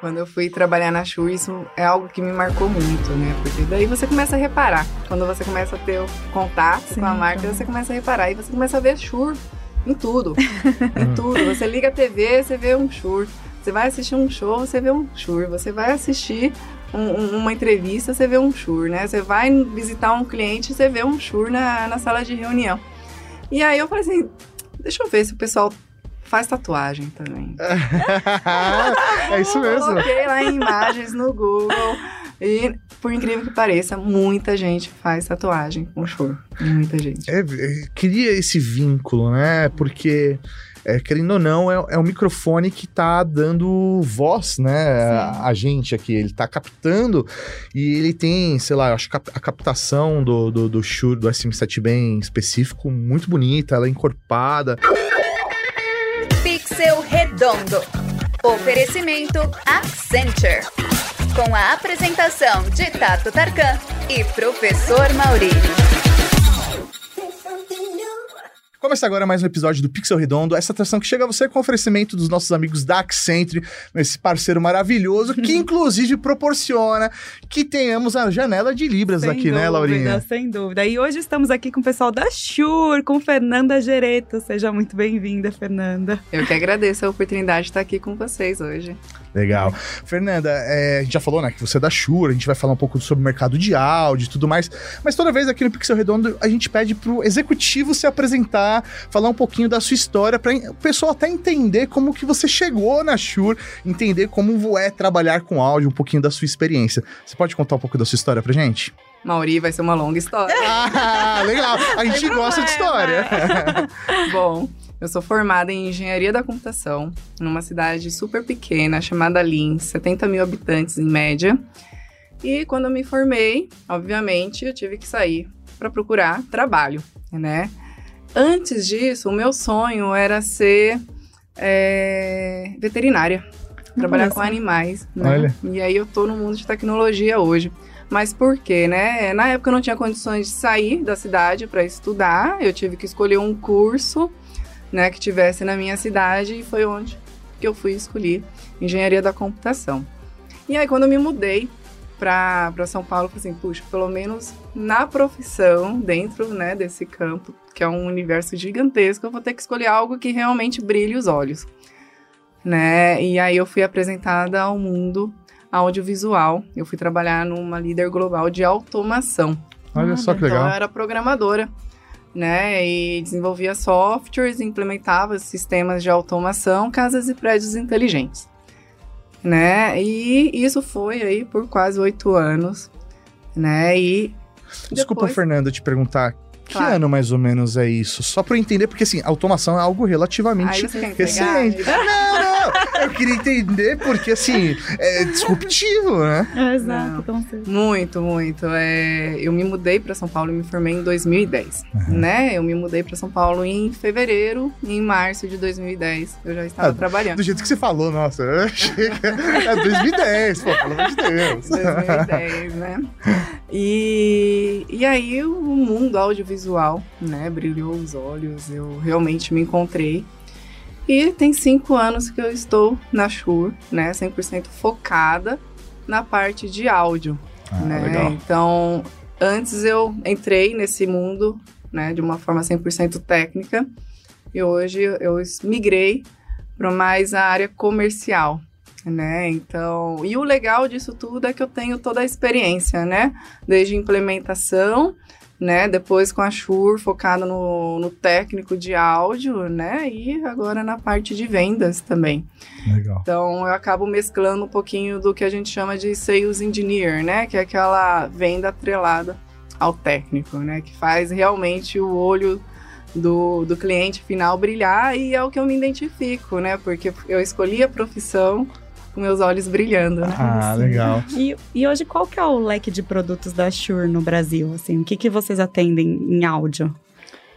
Quando eu fui trabalhar na Shure, isso é algo que me marcou muito, né? Porque daí você começa a reparar. Quando você começa a ter contato Sim, com a marca, então. você começa a reparar. E você começa a ver Shure em tudo. em tudo. Você liga a TV, você vê um Shure. Você vai assistir um show, você vê um Shure. Você vai assistir um, uma entrevista, você vê um Shure, né? Você vai visitar um cliente, você vê um Shure na, na sala de reunião. E aí eu falei assim, deixa eu ver se o pessoal faz tatuagem também. é isso mesmo. Coloquei lá em imagens no Google. E, por incrível que pareça, muita gente faz tatuagem com choro. Muita gente. É, cria esse vínculo, né? Porque é, querendo ou não, é, é um microfone que tá dando voz, né, a, a, gente aqui. Ele tá captando e ele tem, sei lá, acho que a, a captação do, do, do Shure, do SM7 bem específico, muito bonita, ela é encorpada. Redondo. Oferecimento Accenture. Com a apresentação de Tato Tarkan e Professor Maurício. Começa agora mais um episódio do Pixel Redondo, essa atração que chega a você com oferecimento dos nossos amigos da Accenture, esse parceiro maravilhoso, que inclusive proporciona que tenhamos a janela de Libras sem aqui, né, dúvida, né, Laurinha? Sem dúvida. E hoje estamos aqui com o pessoal da Shure, com Fernanda Gereto. Seja muito bem-vinda, Fernanda. Eu que agradeço a oportunidade de estar aqui com vocês hoje. Legal. Fernanda, é, a gente já falou, né, que você é da Shure, a gente vai falar um pouco sobre o mercado de áudio e tudo mais, mas toda vez aqui no Pixel Redondo a gente pede pro executivo se apresentar, falar um pouquinho da sua história, para o pessoal até entender como que você chegou na Shure, entender como é trabalhar com áudio, um pouquinho da sua experiência. Você pode contar um pouco da sua história pra gente? Mauri, vai ser uma longa história. ah, legal. A gente gosta de história. Bom, eu sou formada em engenharia da computação, numa cidade super pequena chamada Lins, 70 mil habitantes em média. E quando eu me formei, obviamente, eu tive que sair para procurar trabalho, né? Antes disso, o meu sonho era ser é, veterinária, trabalhar Nossa. com animais. Né? Olha. E aí eu tô no mundo de tecnologia hoje. Mas por quê, né? Na época eu não tinha condições de sair da cidade para estudar, eu tive que escolher um curso né, que tivesse na minha cidade e foi onde que eu fui escolher engenharia da computação. E aí quando eu me mudei para São Paulo, eu falei assim, puxa, pelo menos na profissão, dentro né, desse campo, que é um universo gigantesco, eu vou ter que escolher algo que realmente brilhe os olhos. Né? E aí eu fui apresentada ao mundo audiovisual. Eu fui trabalhar numa líder global de automação. Olha só que legal. Então eu era programadora né? E desenvolvia softwares, implementava sistemas de automação, casas e prédios inteligentes, né? E isso foi aí por quase oito anos, né? E Desculpa, depois... Fernanda, te perguntar. Que claro. ano mais ou menos é isso? Só para entender, porque assim, automação é algo relativamente recente. Não, não, eu queria entender porque, assim, é disruptivo, né? É, exato, com certeza. Muito, muito. É, eu me mudei para São Paulo e me formei em 2010, uhum. né? Eu me mudei para São Paulo em fevereiro e em março de 2010 eu já estava ah, trabalhando. Do jeito que você falou, nossa, eu achei que é 2010, pô, pelo amor de Deus. 2010, né? E, e aí o mundo audiovisual, né, brilhou os olhos, eu realmente me encontrei e tem cinco anos que eu estou na Shure, né, 100% focada na parte de áudio, ah, né? Legal. Então, antes eu entrei nesse mundo, né, de uma forma 100% técnica, e hoje eu migrei para mais a área comercial, né? Então, e o legal disso tudo é que eu tenho toda a experiência, né? Desde implementação né? Depois com a Shure focada no, no técnico de áudio, né? E agora na parte de vendas também. Legal. Então eu acabo mesclando um pouquinho do que a gente chama de sales engineer, né? Que é aquela venda atrelada ao técnico, né? Que faz realmente o olho do, do cliente final brilhar e é o que eu me identifico, né? Porque eu escolhi a profissão com meus olhos brilhando. Né? Ah, assim. legal. E, e hoje, qual que é o leque de produtos da Shure no Brasil? Assim, o que, que vocês atendem em áudio?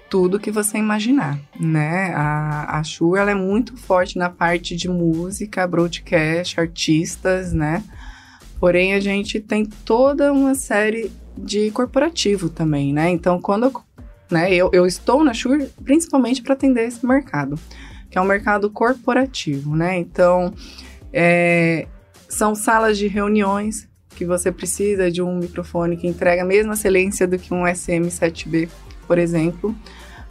Tudo que você imaginar, né? A, a Shure, ela é muito forte na parte de música, broadcast, artistas, né? Porém, a gente tem toda uma série de corporativo também, né? Então, quando eu, né, eu, eu estou na Shure principalmente para atender esse mercado, que é um mercado corporativo, né? Então, é, São salas de reuniões que você precisa de um microfone que entrega a mesma excelência do que um SM7B, por exemplo,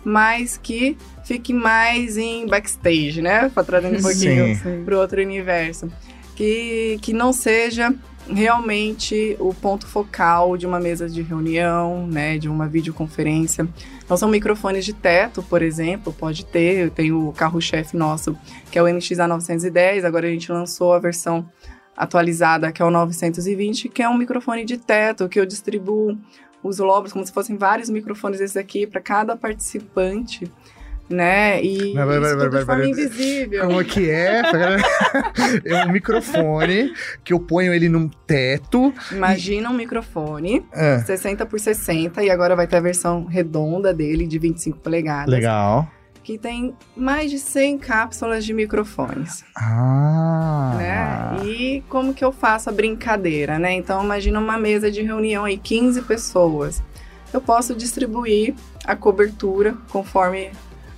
mas que fique mais em backstage, né? Para trazer um pouquinho para outro universo. Que, que não seja realmente o ponto focal de uma mesa de reunião, né, de uma videoconferência. Então são microfones de teto, por exemplo, pode ter, tem o carro-chefe nosso, que é o NX-A910, agora a gente lançou a versão atualizada, que é o 920, que é um microfone de teto, que eu distribuo os lobos como se fossem vários microfones esses aqui para cada participante né? E vai, vai, vai, de forma invisível. Como que é? é um microfone que eu ponho ele num teto. Imagina e... um microfone é. 60 por 60 e agora vai ter a versão redonda dele de 25 polegadas. Legal. Que tem mais de 100 cápsulas de microfones. Ah! Né? E como que eu faço a brincadeira, né? Então, imagina uma mesa de reunião aí, 15 pessoas. Eu posso distribuir a cobertura conforme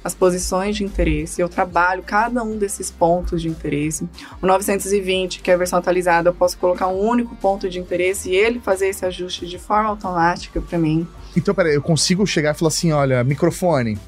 as posições de interesse, eu trabalho cada um desses pontos de interesse. O 920, que é a versão atualizada, eu posso colocar um único ponto de interesse e ele fazer esse ajuste de forma automática para mim. Então, peraí, eu consigo chegar e falar assim: olha, microfone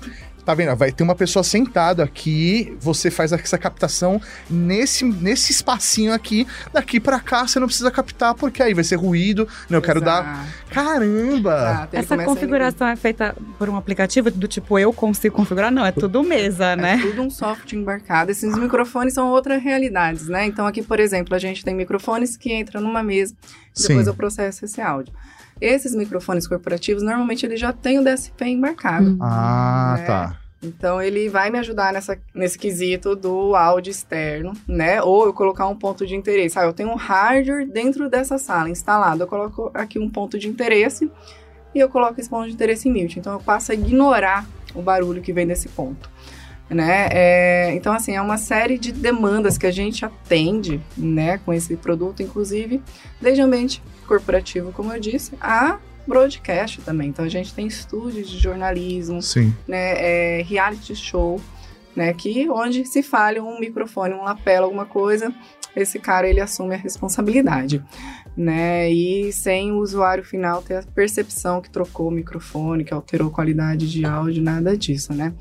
tá vendo? Vai ter uma pessoa sentada aqui, você faz essa captação nesse, nesse espacinho aqui, daqui para cá você não precisa captar, porque aí vai ser ruído. Não, eu quero dar. Caramba! essa configuração é feita por um aplicativo do tipo eu consigo configurar? Não, é tudo mesa, é né? É tudo um software embarcado. Esses microfones são outras realidades, né? Então aqui, por exemplo, a gente tem microfones que entram numa mesa, depois Sim. eu processo esse áudio. Esses microfones corporativos, normalmente ele já tem o DSP embarcado. Hum. Ah, né? tá. Então ele vai me ajudar nessa, nesse quesito do áudio externo, né? Ou eu colocar um ponto de interesse. Ah, eu tenho um hardware dentro dessa sala instalado. Eu coloco aqui um ponto de interesse e eu coloco esse ponto de interesse em mute. Então eu passo a ignorar o barulho que vem desse ponto. Né? É, então, assim, é uma série de demandas que a gente atende né, com esse produto, inclusive, desde ambiente corporativo, como eu disse, a broadcast também. Então a gente tem estúdios de jornalismo, Sim. né, é, reality show, né, que onde se falha um microfone, um lapela, alguma coisa, esse cara ele assume a responsabilidade, né? E sem o usuário final ter a percepção que trocou o microfone, que alterou a qualidade de áudio, nada disso, né?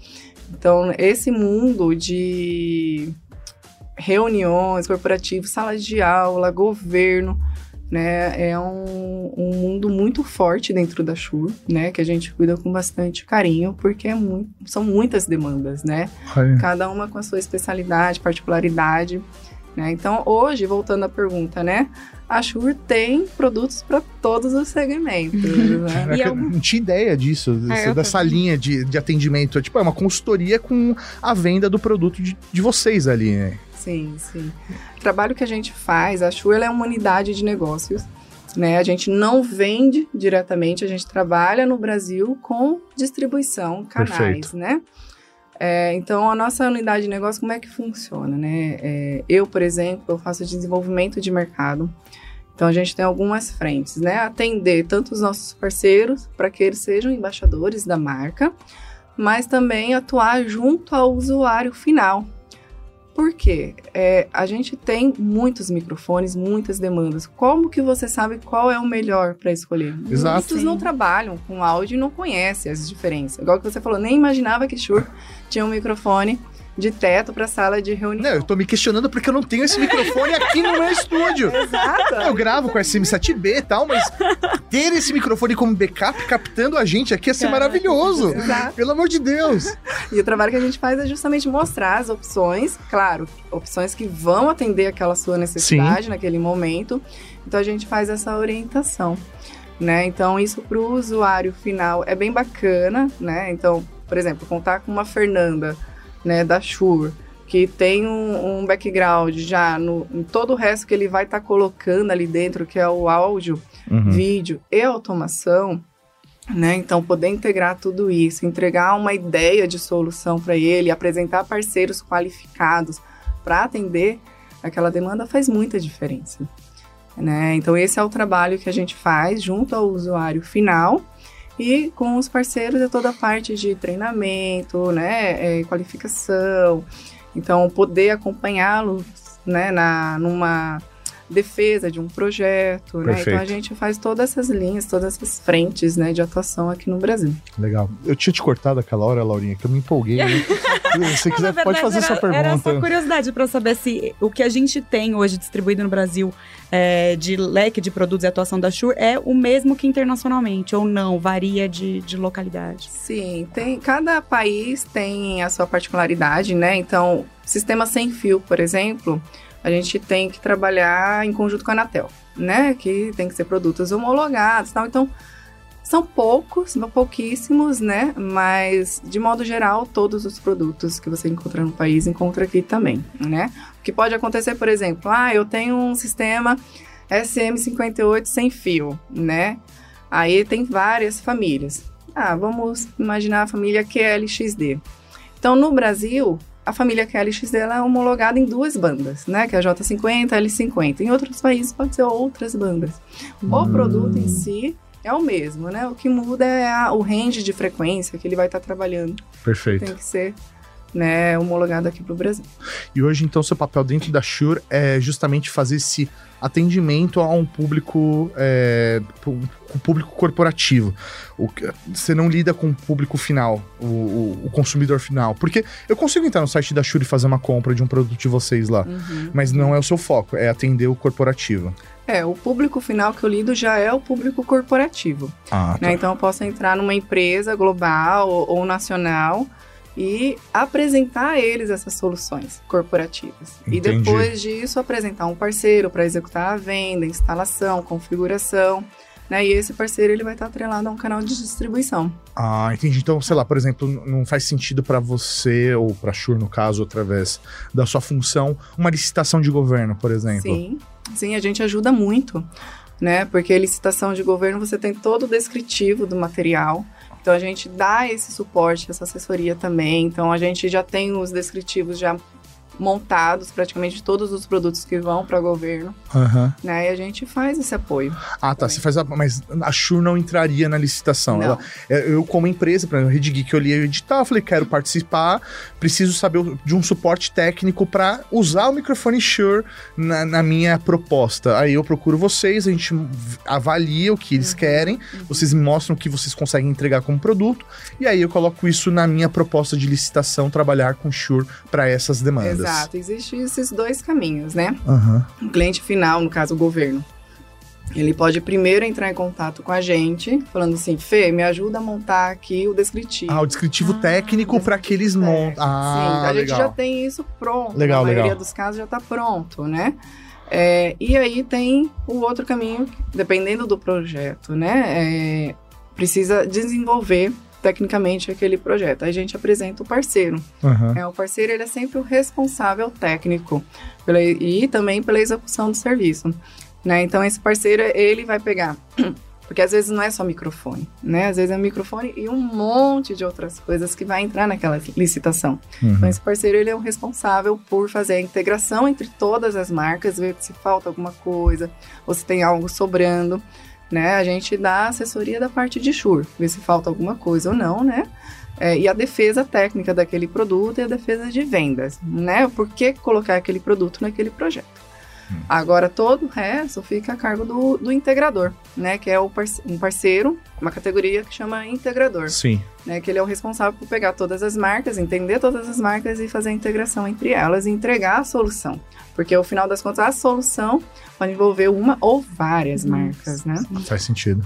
Então, esse mundo de reuniões corporativas, salas de aula, governo, né? É um, um, mundo muito forte dentro da Shure, né? Que a gente cuida com bastante carinho, porque é muito, são muitas demandas, né? Cada uma com a sua especialidade, particularidade. Né? Então, hoje, voltando à pergunta, né? A Shure tem produtos para todos os segmentos. Né? eu... não tinha ideia disso, é, dessa linha de, de atendimento. Tipo, é uma consultoria com a venda do produto de, de vocês ali, né? Sim, sim. O trabalho que a gente faz, a Shure é uma unidade de negócios. Né? A gente não vende diretamente, a gente trabalha no Brasil com distribuição, canais, Perfeito. né? É, então, a nossa unidade de negócio, como é que funciona, né? É, eu, por exemplo, eu faço desenvolvimento de mercado. Então, a gente tem algumas frentes, né? Atender tanto os nossos parceiros, para que eles sejam embaixadores da marca, mas também atuar junto ao usuário final, por quê? É, a gente tem muitos microfones, muitas demandas. Como que você sabe qual é o melhor para escolher? Exato. Muitos não trabalham com áudio e não conhecem as diferenças. Igual que você falou, nem imaginava que Shure tinha um microfone de teto para sala de reunião. Não, eu tô me questionando porque eu não tenho esse microfone aqui no meu estúdio. Exato. Eu gravo com SM7B e tal, mas ter esse microfone como backup captando a gente aqui ia ser Caraca, maravilhoso. Exato. Pelo amor de Deus. E o trabalho que a gente faz é justamente mostrar as opções, claro, opções que vão atender aquela sua necessidade Sim. naquele momento. Então a gente faz essa orientação. Né? Então, isso para o usuário final é bem bacana, né? Então, por exemplo, contar com uma Fernanda né, da Shure, que tem um, um background já no, em todo o resto que ele vai estar tá colocando ali dentro, que é o áudio, uhum. vídeo e automação, né? Então, poder integrar tudo isso, entregar uma ideia de solução para ele, apresentar parceiros qualificados para atender aquela demanda faz muita diferença. Né? Então, esse é o trabalho que a gente faz junto ao usuário final e com os parceiros é toda a parte de treinamento, né, é, qualificação. Então, poder acompanhá-los, né, na, numa defesa de um projeto, né? Então a gente faz todas essas linhas, todas essas frentes, né, de atuação aqui no Brasil. Legal. Eu tinha te cortado aquela hora, Laurinha, que eu me empolguei. Né? Se quiser, pode fazer era, sua pergunta. Era só curiosidade para saber se o que a gente tem hoje distribuído no Brasil é, de leque de produtos e atuação da Shure é o mesmo que internacionalmente, ou não? Varia de, de localidade. Sim, tem cada país tem a sua particularidade, né? Então, sistema sem fio, por exemplo, a gente tem que trabalhar em conjunto com a Anatel, né? Que tem que ser produtos homologados, e tal. Então, são poucos, pouquíssimos, né? Mas de modo geral, todos os produtos que você encontra no país encontra aqui também, né? O que pode acontecer, por exemplo, ah, eu tenho um sistema SM58 sem fio, né? Aí tem várias famílias. Ah, vamos imaginar a família QLXD. Então, no Brasil, a família QLXD ela é homologada em duas bandas, né? Que é a J50 e a L50. Em outros países pode ser outras bandas. O Hum. produto em si é o mesmo, né? O que muda é a- o range de frequência que ele vai estar trabalhando. Perfeito. Tem que ser né, homologado aqui para o Brasil. E hoje, então, seu papel dentro da Shure é justamente fazer esse atendimento a um público, é, público corporativo. O que- você não lida com o público final, o, o- o consumidor final. Porque eu consigo entrar no site da Shure e fazer uma compra de um produto de vocês lá. Uhum. Mas não é o seu foco, é atender o corporativo. É, o público final que eu lido já é o público corporativo. Ah, né? Então eu posso entrar numa empresa global ou, ou nacional e apresentar a eles essas soluções corporativas. E Entendi. depois disso apresentar um parceiro para executar a venda, instalação, configuração. Né? E esse parceiro ele vai estar atrelado a um canal de distribuição. Ah, entendi. Então, sei lá, por exemplo, não faz sentido pra você, ou pra Shure, no caso, através da sua função, uma licitação de governo, por exemplo. Sim, sim, a gente ajuda muito, né? Porque licitação de governo você tem todo o descritivo do material. Então a gente dá esse suporte, essa assessoria também. Então a gente já tem os descritivos já montados praticamente todos os produtos que vão para governo, Aham. né? E a gente faz esse apoio. Ah, tá. Você faz a. Mas a Shure não entraria na licitação. Ela, é, eu, como empresa, por exemplo, Rede Geek, eu li o edital, falei, quero participar, preciso saber o- de um suporte técnico para usar o microfone Shure na, na minha proposta. Aí eu procuro vocês, a gente avalia o que eles Uhum, querem, vocês me mostram o que vocês conseguem entregar como produto, e aí eu coloco isso na minha proposta de licitação, trabalhar com Shure para essas demandas. Exato, existem esses dois caminhos, né? Aham. O cliente final, no caso o governo, ele pode primeiro entrar em contato com a gente, falando assim, Fê, me ajuda a montar aqui o descritivo. Ah, o descritivo Ah, técnico para que eles montam. Ah, Sim, a gente legal. já tem isso pronto. Legal, Na maioria legal. dos casos já está pronto, né? É, e aí tem o outro caminho, que, dependendo do projeto, né? É, precisa desenvolver tecnicamente aquele projeto. Aí a gente apresenta o parceiro. Aham. É, o parceiro ele é sempre o responsável técnico pela, e também pela execução do serviço. Né? Então, esse parceiro, ele vai pegar. Porque às vezes não é só microfone, né? Às vezes é microfone e um monte de outras coisas que vai entrar naquela licitação. Uhum. Então, esse parceiro, ele é o responsável por fazer a integração entre todas as marcas, ver se falta alguma coisa, ou se tem algo sobrando, né? A gente dá assessoria da parte de Shure, ver se falta alguma coisa ou não, né? É, e a defesa técnica daquele produto e a defesa de vendas, né? Por que colocar aquele produto naquele projeto? Agora, todo o resto fica a cargo do, do integrador, né? Que é parce- um parceiro, uma categoria que chama integrador Sim. né, que ele é o responsável por pegar todas as marcas, entender todas as marcas e fazer a integração entre elas e entregar a solução. Porque, ao final das contas, a solução pode envolver uma ou várias marcas, né? Faz sentido.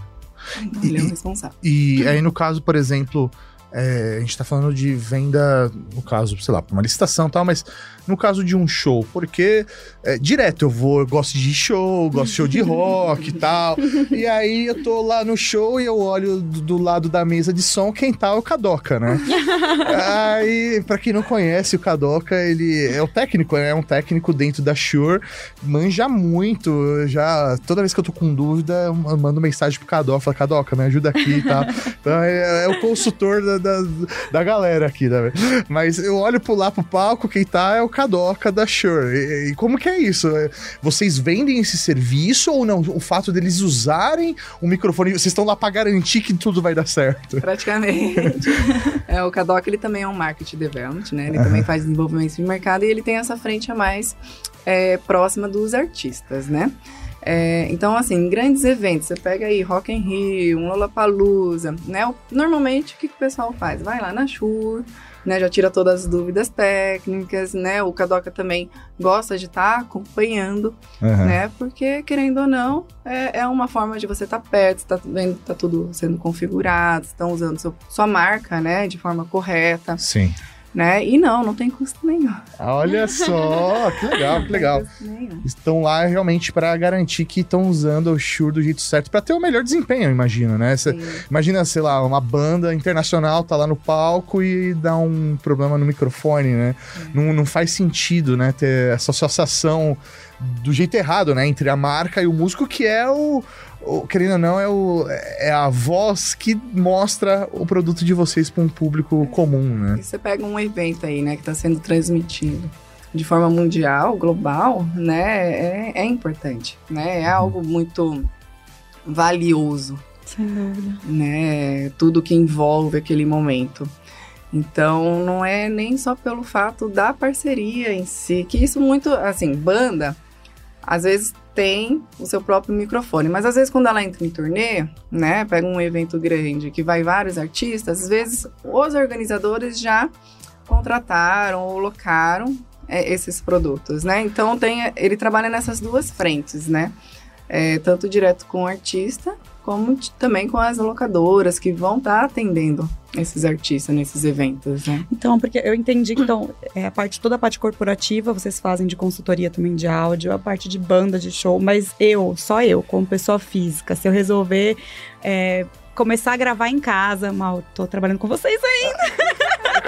Então, ele é o responsável. E aí, no caso, por exemplo, é, a gente tá falando de venda, no caso, sei lá, pra uma licitação e tal, mas no caso de um show, porque é, direto eu vou, eu gosto de show, gosto de show de rock e tal, e aí eu tô lá no show e eu olho do, do lado da mesa de som, quem tá é o Kadoka, né? aí, pra quem não conhece, o Kadoka, ele é o técnico, né? É um técnico dentro da Shure, manja muito, já, toda vez que eu tô com dúvida, eu mando mensagem pro Kadoka, falo, Kadoka, me ajuda aqui e tal. Então é, é o consultor da, da, da galera aqui, né? Mas eu olho pro lá pro palco, quem tá é o Kadoka da Shure. E, e como que é isso? É, Vocês vendem esse serviço ou não? O fato deles usarem o microfone, vocês estão lá para garantir que tudo vai dar certo? Praticamente. é, o Kadoc, ele também é um marketing development, né? Ele também faz desenvolvimento de mercado e ele tem essa frente a mais é, próxima dos artistas, né? É, então, assim, grandes eventos, você pega aí Rock in Rio, um Lollapalooza, né? Normalmente, o que, que o pessoal faz? Vai lá na Shure, né? Já tira todas as dúvidas técnicas, né? O Kadoka também gosta de estar acompanhando, né? Porque, querendo ou não, é, é uma forma de você estar perto, você tá vendo que tá tudo sendo configurado, estão usando seu- sua marca, né? De forma correta, Sim. Né? E não, não tem custo nenhum. Olha só, que legal, que legal. Estão lá realmente para garantir que estão usando o Shure do jeito certo, para ter o melhor desempenho, eu imagino, né? Cê-. Imagina, sei lá, uma banda internacional tá lá no palco e dá um problema no microfone, né? Não, não faz sentido, né? Ter essa associação do jeito errado, né? Entre a marca e o músico, que é o. o- querendo ou não, é, o, é a voz que mostra o produto de vocês para um público comum, né? E você pega um evento aí, né, que está sendo transmitido de forma mundial, global, né, é, é importante, né, é algo muito valioso, Sem dúvida. né, tudo que envolve aquele momento. Então, não é nem só pelo fato da parceria em si, que isso muito, assim, banda, às vezes tem o seu próprio microfone, mas às vezes quando ela entra em turnê, né, pega um evento grande que vai vários artistas, às vezes os organizadores já contrataram ou locaram é, esses produtos, né? Então tem, ele trabalha nessas duas frentes, né? É, tanto direto com o artista, como também com as locadoras que vão estar atendendo esses artistas nesses eventos, né? Então, porque eu entendi que então, é, a parte, toda a parte corporativa vocês fazem de consultoria também de áudio, a parte de banda, de show, mas eu, só eu, como pessoa física, se eu resolver é, começar a gravar em casa, mal, tô trabalhando com vocês aí,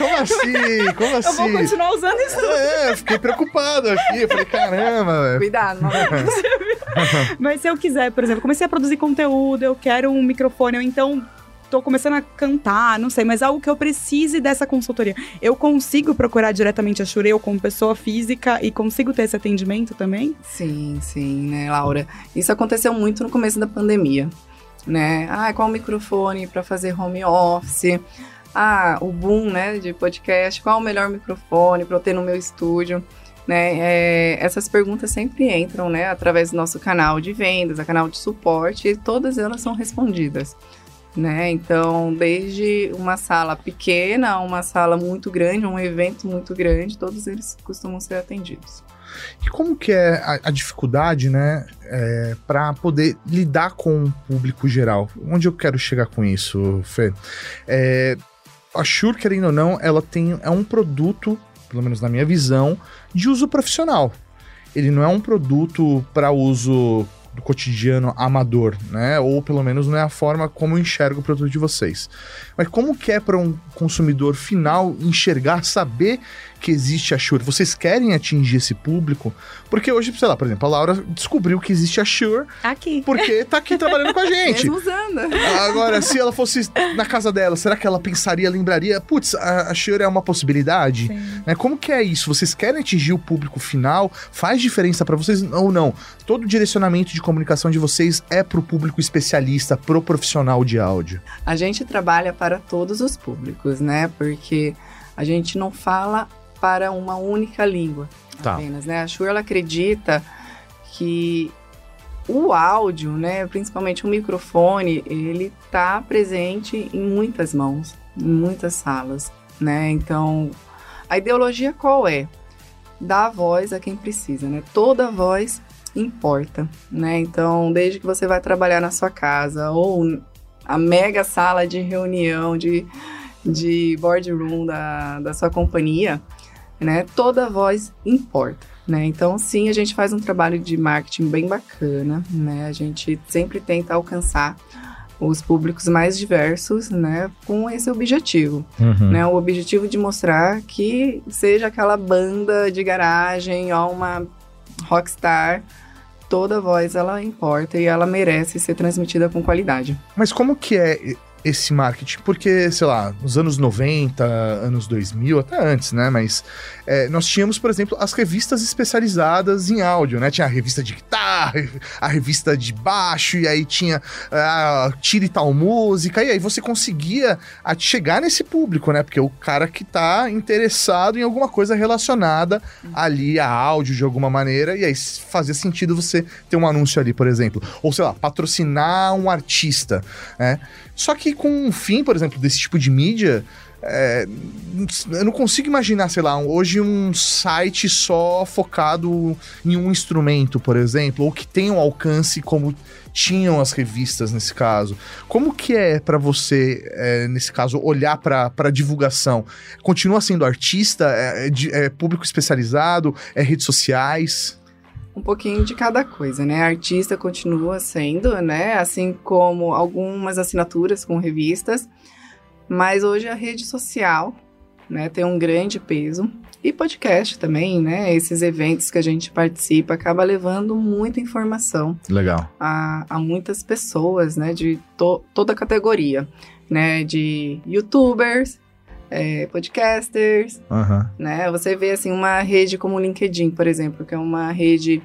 Como assim? Como eu vou assim? continuar usando isso. É, eu fiquei preocupado aqui. Eu falei, caramba, velho. Cuidado, não Mas se eu quiser, por exemplo, comecei a produzir conteúdo, eu quero um microfone, ou então tô começando a cantar, não sei, mas algo que eu precise dessa consultoria. Eu consigo procurar diretamente a Shure, eu como pessoa física, e consigo ter esse atendimento também? Sim, sim, né, Laura? Isso aconteceu muito no começo da pandemia, né? Ah, qual microfone para fazer home office? Ah, o boom, né, de podcast. Qual o melhor microfone para eu ter no meu estúdio? Né? É, essas perguntas sempre entram, né, através do nosso canal de vendas, a canal de suporte, e todas elas são respondidas. Né? Então, desde uma sala pequena uma sala muito grande, um evento muito grande, todos eles costumam ser atendidos. E como que é a, a dificuldade, né, é, para poder lidar com o público geral? Onde eu quero chegar com isso, Fê? É, a Shure, querendo ou não, ela tem é um produto, pelo menos na minha visão, de uso profissional. Ele não é um produto para uso do cotidiano amador, né? Ou pelo menos não é a forma como eu enxergo o produto de vocês. Mas como que é para um consumidor final enxergar, saber que existe a Shure? Vocês querem atingir esse público? Porque hoje, sei lá, por exemplo, a Laura descobriu que existe a Shure Aqui. porque tá aqui trabalhando com a gente. Mesmo usando. Agora, se ela fosse na casa dela, será que ela pensaria, lembraria, putz, a, a Shure é uma possibilidade? Sim. Né, Como que é isso? Vocês querem atingir o público final? Faz diferença pra vocês ou não? Todo o direcionamento de comunicação de vocês é pro público especialista, pro profissional de áudio. A gente trabalha para todos os públicos, né? Porque a gente não fala para uma única língua Tá. apenas, né? A Shure ela acredita que o áudio, né, principalmente o microfone, ele tá presente em muitas mãos, em muitas salas, né? Então, a ideologia qual é? Dar voz a quem precisa, né? Toda voz importa, né? Então, desde que você vai trabalhar na sua casa ou a mega sala de reunião, de, de boardroom da, da sua companhia, né? Toda voz importa, né? Então, sim, a gente faz um trabalho de marketing bem bacana, né? A gente sempre tenta alcançar os públicos mais diversos, né? Com esse objetivo, né? O objetivo de mostrar que seja aquela banda de garagem ou uma rockstar, toda voz ela importa e ela merece ser transmitida com qualidade. Mas como que é esse marketing? Porque, sei lá, nos anos 90, anos 2000, até antes, né? Mas é, nós tínhamos, por exemplo, as revistas especializadas em áudio, né? Tinha a revista de guitarra, a revista de baixo, e aí tinha a tira e tal música, e aí você conseguia chegar nesse público, né? Porque o cara que tá interessado em alguma coisa relacionada ali a áudio de alguma maneira, e aí fazia sentido você ter um anúncio ali, por exemplo. Ou, sei lá, patrocinar um artista, né? Só que com o fim, por exemplo, desse tipo de mídia, é, eu não consigo imaginar, sei lá, hoje um site só focado em um instrumento, por exemplo, ou que tenha um alcance como tinham as revistas nesse caso. Como que é para você, é, nesse caso, olhar para divulgação? Continua sendo artista? É, é, é público especializado? É redes sociais? Um pouquinho de cada coisa, né? A artista continua sendo, né? Assim como algumas assinaturas com revistas, mas hoje a rede social, né, tem um grande peso e podcast também, né? Esses eventos que a gente participa acaba levando muita informação. Legal. A, a muitas pessoas, né? De to, toda a categoria, né? De YouTubers, é, podcasters, uhum. né? Você vê assim uma rede como o LinkedIn, por exemplo, que é uma rede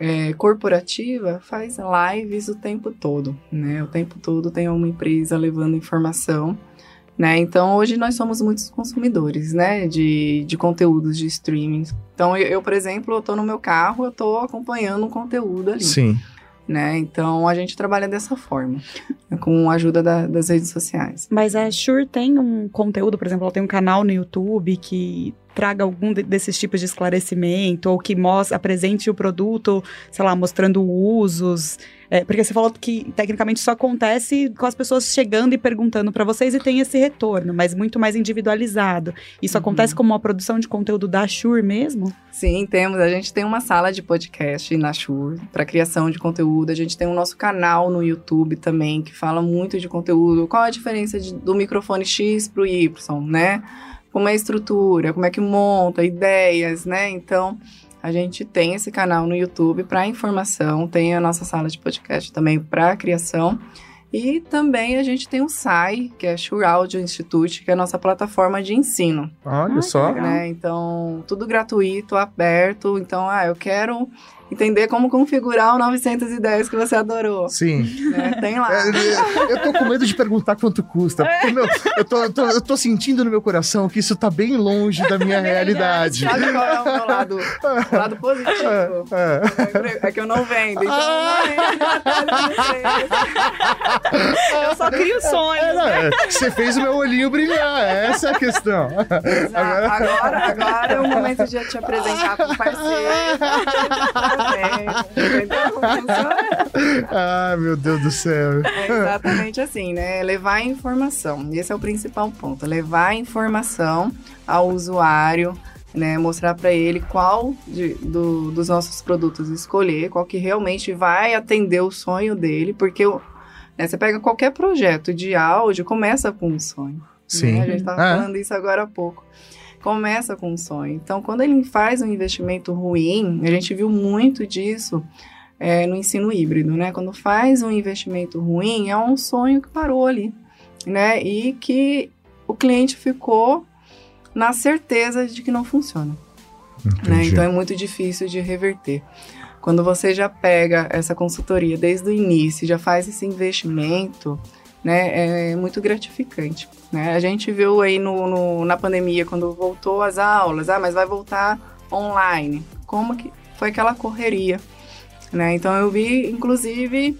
é, corporativa, faz lives o tempo todo, né? O tempo todo tem uma empresa levando informação, né? Então hoje nós somos muitos consumidores, né? De, de conteúdos de streaming. Então eu, eu por exemplo, eu tô no meu carro, eu tô acompanhando um conteúdo ali. Sim né? Então a gente trabalha dessa forma, com a ajuda da, das redes sociais. Mas a Shure tem um conteúdo, por exemplo, ela tem um canal no YouTube que traga algum de, desses tipos de esclarecimento ou que mostre, apresente o produto, sei lá, mostrando usos. É, porque você falou que tecnicamente isso acontece com as pessoas chegando e perguntando para vocês e tem esse retorno, mas muito mais individualizado. Isso uhum. acontece como uma produção de conteúdo da Shure mesmo? Sim, temos. A gente tem uma sala de podcast na Shure para criação de conteúdo. A gente tem o nosso canal no YouTube também que fala muito de conteúdo. Qual a diferença de, do microfone X para o Y, né? Como é a estrutura, como é que monta, ideias, né? Então, a gente tem esse canal no YouTube para informação, tem a nossa sala de podcast também para criação. E também a gente tem o SAI, que é Shure Audio Institute, que é a nossa plataforma de ensino. Olha ah, só. Né? Então, tudo gratuito, aberto. Então, ah, eu quero entender como configurar o 910 que você adorou. Sim. É, tem lá. É, é, eu tô com medo de perguntar quanto custa. Porque, meu, eu tô, eu, tô, eu tô sentindo no meu coração que isso tá bem longe da minha realidade. Sabe qual é o meu lado, o lado positivo? É, é. é, que eu não vendo, então ah. Eu só crio sonhos. É, você fez o meu olhinho brilhar, essa é a questão. Agora... agora, agora é o momento de eu te apresentar para o parceiro. ah, meu Deus do céu. É exatamente assim, né? Levar informação. Esse é o principal ponto. Levar informação ao usuário, né? Mostrar para ele qual de, do, dos nossos produtos escolher, qual que realmente vai atender o sonho dele, porque né, você pega qualquer projeto de áudio, começa com um sonho. Sim. Né? A gente estava é. falando isso agora há pouco começa com um sonho. Então, quando ele faz um investimento ruim, a gente viu muito disso é, no ensino híbrido, né? Quando faz um investimento ruim, é um sonho que parou ali, né? E que o cliente ficou na certeza de que não funciona. Né? Então, é muito difícil de reverter. Quando você já pega essa consultoria desde o início, já faz esse investimento, né, é muito gratificante. Né? A gente viu aí no, no, na pandemia, quando voltou as aulas, ah, mas vai voltar online. Como que foi aquela correria? Né? Então eu vi, inclusive,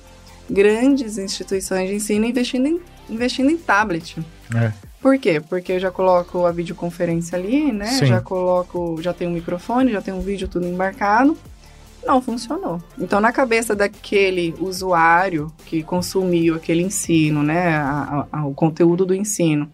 grandes instituições de ensino investindo em, investindo em tablet. É. Por quê? Porque eu já coloco a videoconferência ali, né? Sim. Já coloco, já tem um microfone, já tem um vídeo tudo embarcado não funcionou. Então, na cabeça daquele usuário que consumiu aquele ensino, né, a, a, o conteúdo do ensino,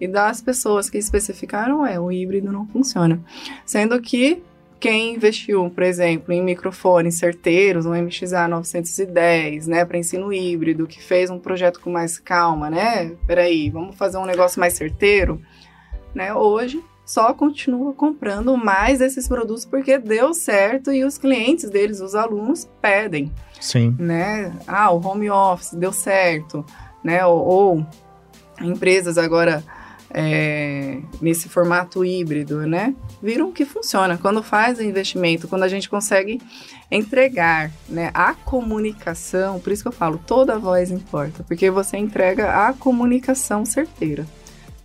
e das pessoas que especificaram, é, o híbrido não funciona. Sendo que quem investiu, por exemplo, em microfones certeiros, um MXA 910, né, para ensino híbrido, que fez um projeto com mais calma, né, peraí, vamos fazer um negócio mais certeiro, né, hoje só continua comprando mais desses produtos porque deu certo e os clientes deles, os alunos, pedem. Sim. Né? Ah, o home office deu certo, né? Ou, ou empresas agora é, nesse formato híbrido, né? Viram que funciona. Quando faz o investimento, quando a gente consegue entregar né, a comunicação, por isso que eu falo, toda voz importa, porque você entrega a comunicação certeira.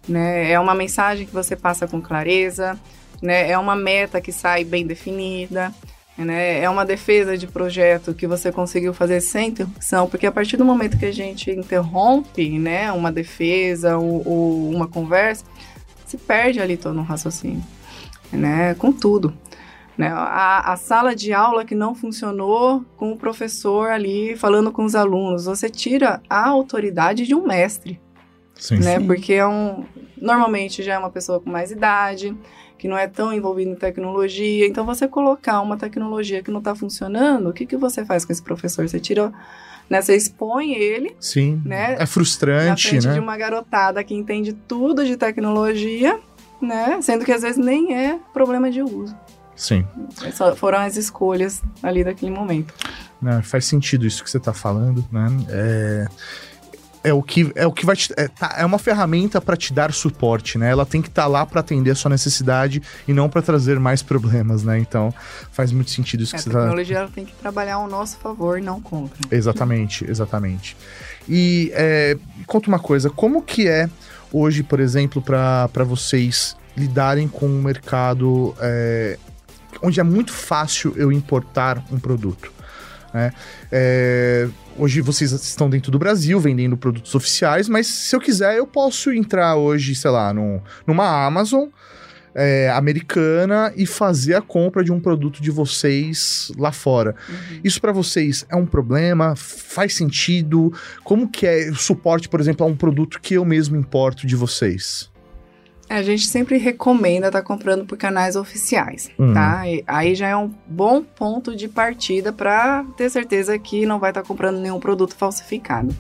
Né? É uma mensagem que você passa com clareza, né? é uma meta que sai bem definida. Né? É uma defesa de projeto que você conseguiu fazer sem interrupção, porque a partir do momento que a gente interrompe né, uma defesa ou, ou uma conversa, se perde ali todo um raciocínio, né? com tudo. Né? A, a, sala de aula que não funcionou com o professor ali falando com os alunos, você tira a autoridade de um mestre. Sim, né? Sim. Porque é um, normalmente já é uma pessoa com mais idade, que não é tão envolvido em tecnologia. Então, você colocar uma tecnologia que não está funcionando, o que, que você faz com esse professor? Você tira. Né, você expõe ele. Sim. Né, é frustrante, né? de uma garotada que entende tudo de tecnologia, né? Sendo que às vezes nem é problema de uso. Sim. Só foram as escolhas ali daquele momento. Não, faz sentido isso que você está falando, né? É é o que é o que vai te, é, tá, é uma ferramenta para te dar suporte, né? Ela tem que estar tá lá para atender a sua necessidade e não para trazer mais problemas, né? Então faz muito sentido isso é, que você tá. A tecnologia ela tem que trabalhar ao nosso favor, não contra. Exatamente, exatamente. E é, conta uma coisa, como que é hoje, por exemplo, para vocês lidarem com um mercado é, onde é muito fácil eu importar um produto? Né? É, hoje vocês estão dentro do Brasil vendendo produtos oficiais, mas se eu quiser, eu posso entrar hoje, sei lá, num, numa Amazon é, americana e fazer a compra de um produto de vocês lá fora. Uhum. Isso para vocês é um problema? Faz sentido? Como que é o suporte, por exemplo, a um produto que eu mesmo importo de vocês? A gente sempre recomenda estar tá comprando por canais oficiais, uhum. tá? E aí já é um bom ponto de partida para ter certeza que não vai estar tá comprando nenhum produto falsificado.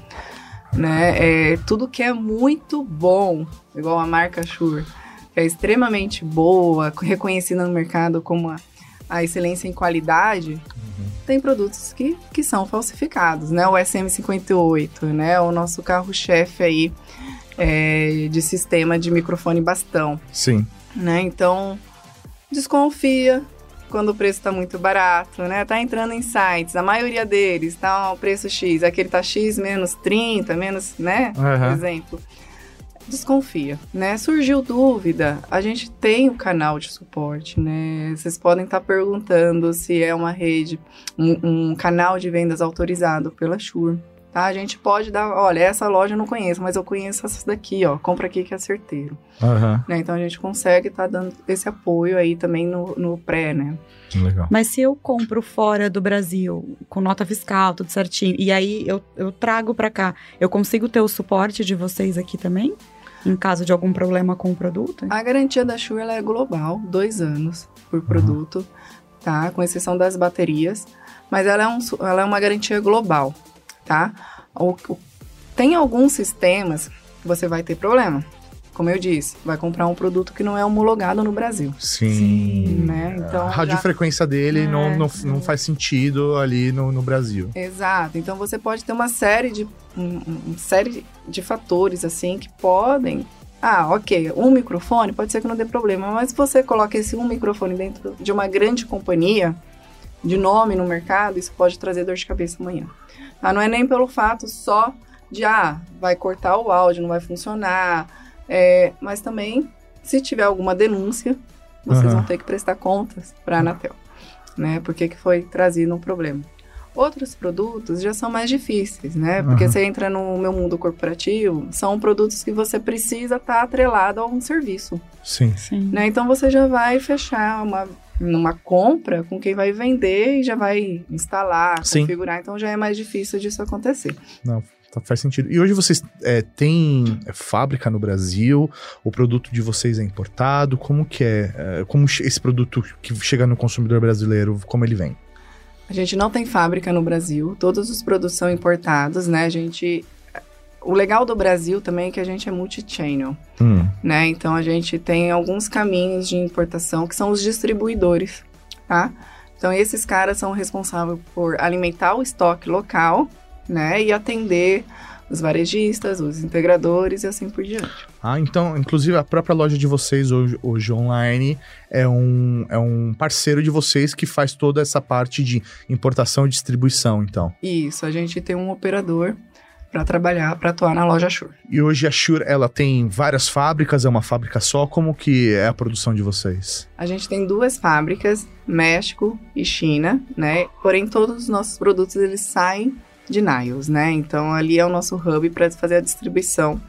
Né? É, tudo que é muito bom, igual a marca Shure, é extremamente boa, reconhecida no mercado como a, a excelência em qualidade, uhum. tem produtos que, que são falsificados, né? O SM58, né? O nosso carro-chefe aí é, de sistema de microfone bastão. Sim. Né? Então, desconfia quando o preço está muito barato, né? Tá entrando em sites, a maioria deles tá ao preço X, aquele tá X menos 30, menos, né? Uhum. Por exemplo. Desconfia, né? Surgiu dúvida, a gente tem o canal de suporte, né? Vocês podem estar tá perguntando se é uma rede, um, um canal de vendas autorizado pela Shure tá? A gente pode dar, olha, essa loja eu não conheço, mas eu conheço essa daqui, ó, compra aqui que é certeiro. Uhum. Né? Então a gente consegue estar tá dando esse apoio aí também no, no pré, né? Legal. Mas se eu compro fora do Brasil, com nota fiscal, tudo certinho, e aí eu, eu trago para cá, eu consigo ter o suporte de vocês aqui também? Em caso de algum problema com o produto? A garantia da Shure ela é global, dois anos por produto, uhum. tá? Com exceção das baterias. Mas ela é, um, ela é uma garantia global tá? O, o, tem alguns sistemas que você vai ter problema. Como eu disse, vai comprar um produto que não é homologado no Brasil. Sim. Sim né? Então, a radiofrequência dele é, não, não, não faz sentido ali no, no Brasil. Exato. Então você pode ter uma série de, um, série de fatores assim que podem ah, ok, um microfone pode ser que não dê problema, mas se você coloca esse um microfone dentro de uma grande companhia, de nome no mercado, isso pode trazer dor de cabeça amanhã. Ah, não é nem pelo fato só de, ah, vai cortar o áudio, não vai funcionar, é, mas também, se tiver alguma denúncia, vocês uhum. vão ter que prestar contas para a Anatel, né? Porque que foi trazido um problema. Outros produtos já são mais difíceis, né? Porque uhum. você entra no meu mundo corporativo, são produtos que você precisa estar tá atrelado a um serviço. Sim. Sim. Né? Então você já vai fechar uma numa compra com quem vai vender e já vai instalar, Sim. configurar, então já é mais difícil disso acontecer. Não, tá, faz sentido. E hoje vocês é, têm fábrica no Brasil? O produto de vocês é importado? Como que é? é? Como esse produto que chega no consumidor brasileiro, como ele vem? A gente não tem fábrica no Brasil, todos os produtos são importados, né? A gente o legal do Brasil também é que a gente é multi-channel, hum. né? Então a gente tem alguns caminhos de importação que são os distribuidores, tá? Então esses caras são responsáveis por alimentar o estoque local, né? E atender os varejistas, os integradores e assim por diante. Ah, então, inclusive a própria loja de vocês hoje, hoje online é um, é um parceiro de vocês que faz toda essa parte de importação e distribuição, então. Isso, a gente tem um operador para trabalhar, para atuar na loja Shure. E hoje a Shure, ela tem várias fábricas, é uma fábrica só, como que é a produção de vocês? A gente tem duas fábricas, México e China, né? Porém, todos os nossos produtos, eles saem de Niles, né? Então, ali é o nosso hub para fazer a distribuição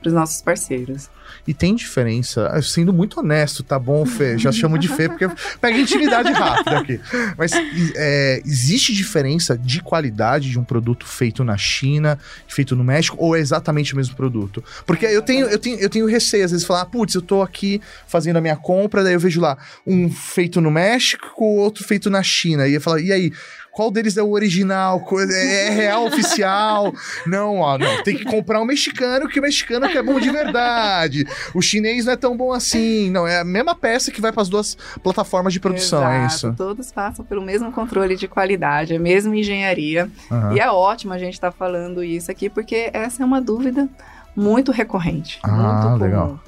para os nossos parceiros. E tem diferença, ah, sendo muito honesto, tá bom, Fê? Já chamo de Fê porque pega intimidade rápida aqui. Mas é, existe diferença de qualidade de um produto feito na China, feito no México, ou é exatamente o mesmo produto? Porque eu tenho, eu tenho, eu tenho receio, às vezes, falar, ah, putz, eu tô aqui fazendo a minha compra, daí eu vejo lá um feito no México, outro feito na China. E eu falo, e aí? Qual deles é o original, é, é real, oficial. Não, ó, não. Tem que comprar um mexicano, que o mexicano que é bom de verdade. O chinês não é tão bom assim. Não, é a mesma peça que vai para as duas plataformas de produção, Exato. é isso? Todos passam pelo mesmo controle de qualidade, a mesma engenharia. Uhum. E é ótimo a gente estar tá falando isso aqui, porque essa é uma dúvida muito recorrente. Ah, muito comum. legal.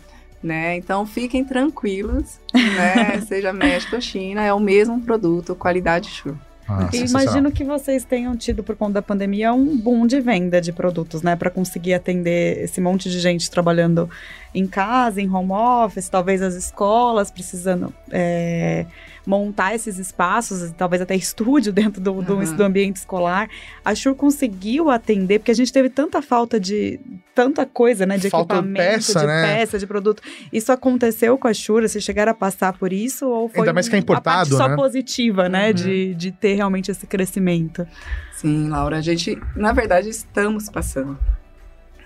Né? Então fiquem tranquilos, né? Seja México ou China, é o mesmo produto, qualidade Shure. Ah, imagino que vocês tenham tido, por conta da pandemia, um boom de venda de produtos, né? Para conseguir atender esse monte de gente trabalhando em casa, em home office, talvez as escolas precisando é, montar esses espaços, talvez até estúdio dentro do, do, uhum. do, ambiente escolar. A Shure conseguiu atender, porque a gente teve tanta falta de tanta coisa, né? De falta equipamento, peça, de né? peça, de produto. Isso aconteceu com a Shure? Vocês chegaram a passar por isso? Ou foi Ainda mais que é importado, a parte né? só positiva, né? Uhum. De, de ter realmente esse crescimento. Sim, Laura, a gente, na verdade, estamos passando